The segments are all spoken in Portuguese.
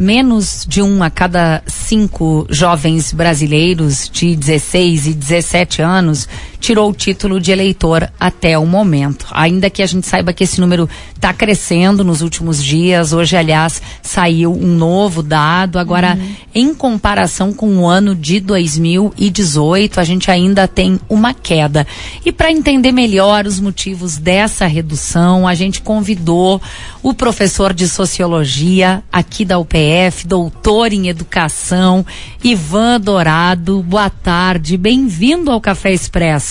menos de um a cada cinco jovens brasileiros de 16 e 17 anos tirou o título de eleitor até o momento. Ainda que a gente saiba que esse número está crescendo nos últimos dias. Hoje, aliás, saiu um novo dado. Agora, uhum. em comparação com o ano de 2018, a gente ainda tem uma queda. E para entender melhor os motivos dessa redução, a gente convidou o professor de sociologia aqui da UPF, doutor em educação, Ivan Dourado. Boa tarde, bem-vindo ao Café Expresso.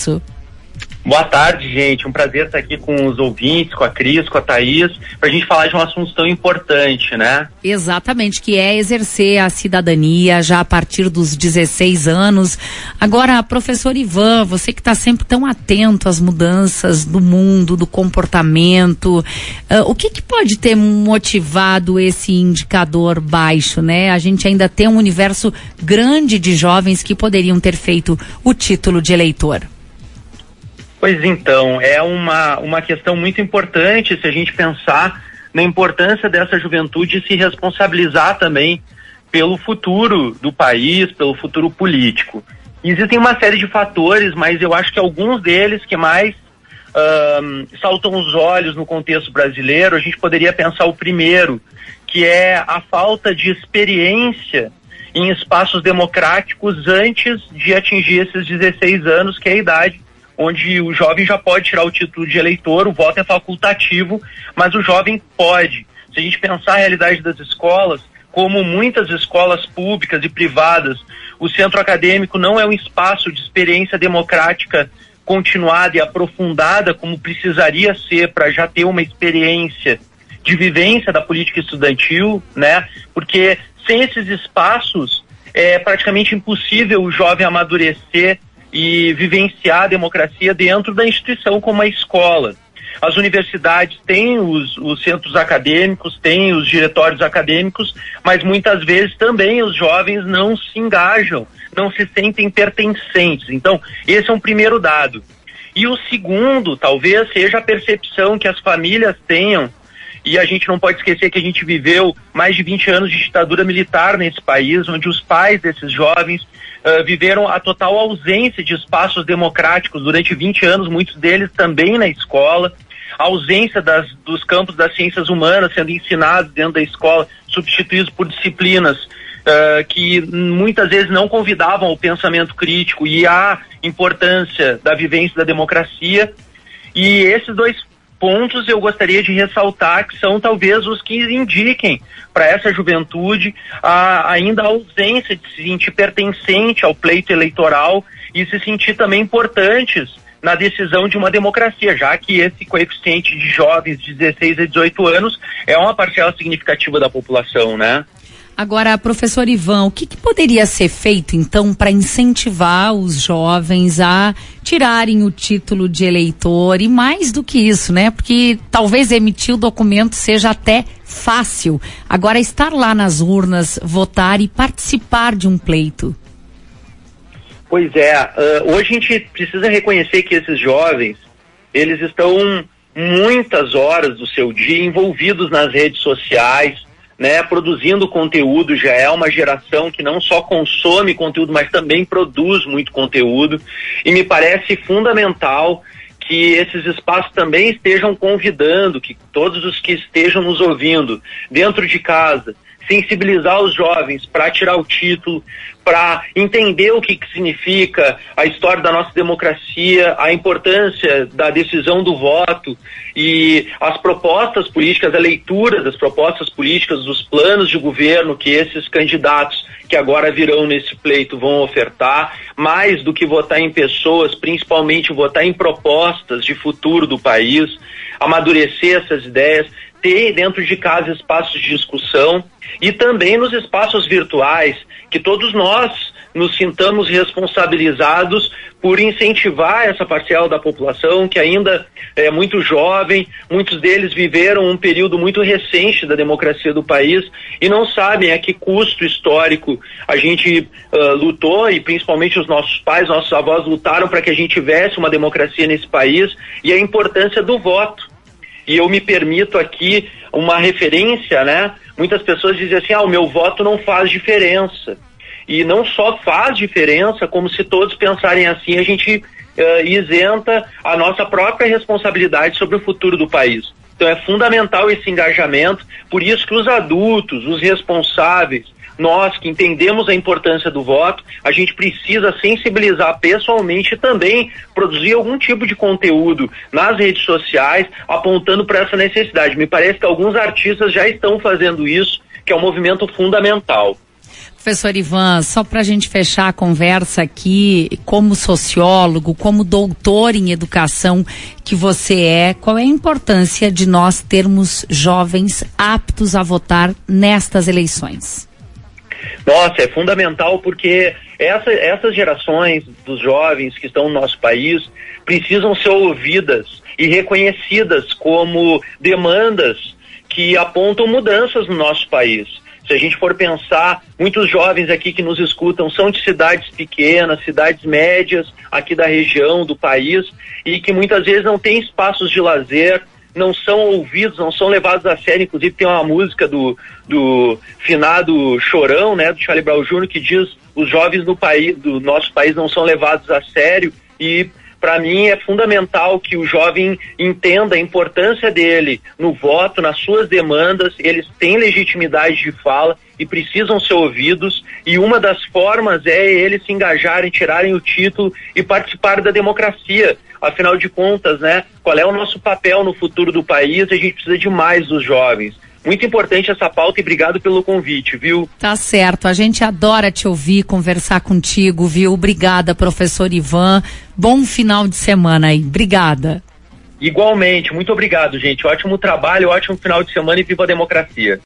Boa tarde, gente. Um prazer estar aqui com os ouvintes, com a Cris, com a Thaís, para a gente falar de um assunto tão importante, né? Exatamente, que é exercer a cidadania já a partir dos 16 anos. Agora, professor Ivan, você que está sempre tão atento às mudanças do mundo, do comportamento, uh, o que, que pode ter motivado esse indicador baixo, né? A gente ainda tem um universo grande de jovens que poderiam ter feito o título de eleitor. Pois então, é uma, uma questão muito importante se a gente pensar na importância dessa juventude se responsabilizar também pelo futuro do país, pelo futuro político. Existem uma série de fatores, mas eu acho que alguns deles que mais um, saltam os olhos no contexto brasileiro, a gente poderia pensar o primeiro, que é a falta de experiência em espaços democráticos antes de atingir esses 16 anos, que é a idade onde o jovem já pode tirar o título de eleitor, o voto é facultativo, mas o jovem pode. Se a gente pensar a realidade das escolas, como muitas escolas públicas e privadas, o centro acadêmico não é um espaço de experiência democrática continuada e aprofundada como precisaria ser para já ter uma experiência de vivência da política estudantil, né? Porque sem esses espaços é praticamente impossível o jovem amadurecer e vivenciar a democracia dentro da instituição como a escola. As universidades têm os, os, centros acadêmicos, têm os diretórios acadêmicos, mas muitas vezes também os jovens não se engajam, não se sentem pertencentes. Então, esse é um primeiro dado. E o segundo, talvez, seja a percepção que as famílias tenham, e a gente não pode esquecer que a gente viveu mais de 20 anos de ditadura militar nesse país, onde os pais desses jovens uh, viveram a total ausência de espaços democráticos durante 20 anos, muitos deles também na escola, a ausência das, dos campos das ciências humanas sendo ensinados dentro da escola, substituídos por disciplinas uh, que muitas vezes não convidavam o pensamento crítico e a importância da vivência da democracia. E esses dois pontos eu gostaria de ressaltar que são talvez os que indiquem para essa juventude a, ainda a ausência de se sentir pertencente ao pleito eleitoral e se sentir também importantes na decisão de uma democracia, já que esse coeficiente de jovens de 16 a 18 anos é uma parcela significativa da população, né? Agora, professor Ivan, o que, que poderia ser feito então para incentivar os jovens a tirarem o título de eleitor e mais do que isso, né? Porque talvez emitir o documento seja até fácil. Agora, estar lá nas urnas, votar e participar de um pleito. Pois é, uh, hoje a gente precisa reconhecer que esses jovens, eles estão muitas horas do seu dia envolvidos nas redes sociais, né, produzindo conteúdo, já é uma geração que não só consome conteúdo, mas também produz muito conteúdo. E me parece fundamental que esses espaços também estejam convidando, que todos os que estejam nos ouvindo dentro de casa, sensibilizar os jovens para tirar o título, para entender o que, que significa a história da nossa democracia, a importância da decisão do voto e as propostas políticas, a leitura das propostas políticas, dos planos de governo que esses candidatos que agora virão nesse pleito vão ofertar, mais do que votar em pessoas, principalmente votar em propostas de futuro do país, amadurecer essas ideias, ter dentro de casa espaços de discussão e também nos espaços virtuais, que todos nós nos sintamos responsabilizados por incentivar essa parcela da população que ainda é muito jovem, muitos deles viveram um período muito recente da democracia do país e não sabem a que custo histórico a gente uh, lutou e principalmente os nossos pais, nossos avós lutaram para que a gente tivesse uma democracia nesse país e a importância do voto. E eu me permito aqui uma referência, né, muitas pessoas dizem assim: ah, o meu voto não faz diferença. E não só faz diferença, como se todos pensarem assim, a gente uh, isenta a nossa própria responsabilidade sobre o futuro do país. Então é fundamental esse engajamento, por isso que os adultos, os responsáveis, nós que entendemos a importância do voto, a gente precisa sensibilizar pessoalmente e também produzir algum tipo de conteúdo nas redes sociais apontando para essa necessidade. Me parece que alguns artistas já estão fazendo isso, que é um movimento fundamental. Professor Ivan, só para a gente fechar a conversa aqui, como sociólogo, como doutor em educação que você é, qual é a importância de nós termos jovens aptos a votar nestas eleições? Nossa, é fundamental porque essa, essas gerações dos jovens que estão no nosso país precisam ser ouvidas e reconhecidas como demandas que apontam mudanças no nosso país. Se a gente for pensar, muitos jovens aqui que nos escutam são de cidades pequenas, cidades médias aqui da região, do país, e que muitas vezes não têm espaços de lazer, não são ouvidos, não são levados a sério. Inclusive tem uma música do, do finado Chorão, né, do Charlie Brown Jr., que diz os jovens do país, do nosso país não são levados a sério e para mim é fundamental que o jovem entenda a importância dele no voto, nas suas demandas, eles têm legitimidade de fala e precisam ser ouvidos, e uma das formas é eles se engajarem, tirarem o título e participar da democracia. Afinal de contas, né, qual é o nosso papel no futuro do país? A gente precisa de mais dos jovens. Muito importante essa pauta e obrigado pelo convite, viu? Tá certo. A gente adora te ouvir, conversar contigo, viu? Obrigada, professor Ivan. Bom final de semana aí. Obrigada. Igualmente. Muito obrigado, gente. Ótimo trabalho, ótimo final de semana e viva a democracia.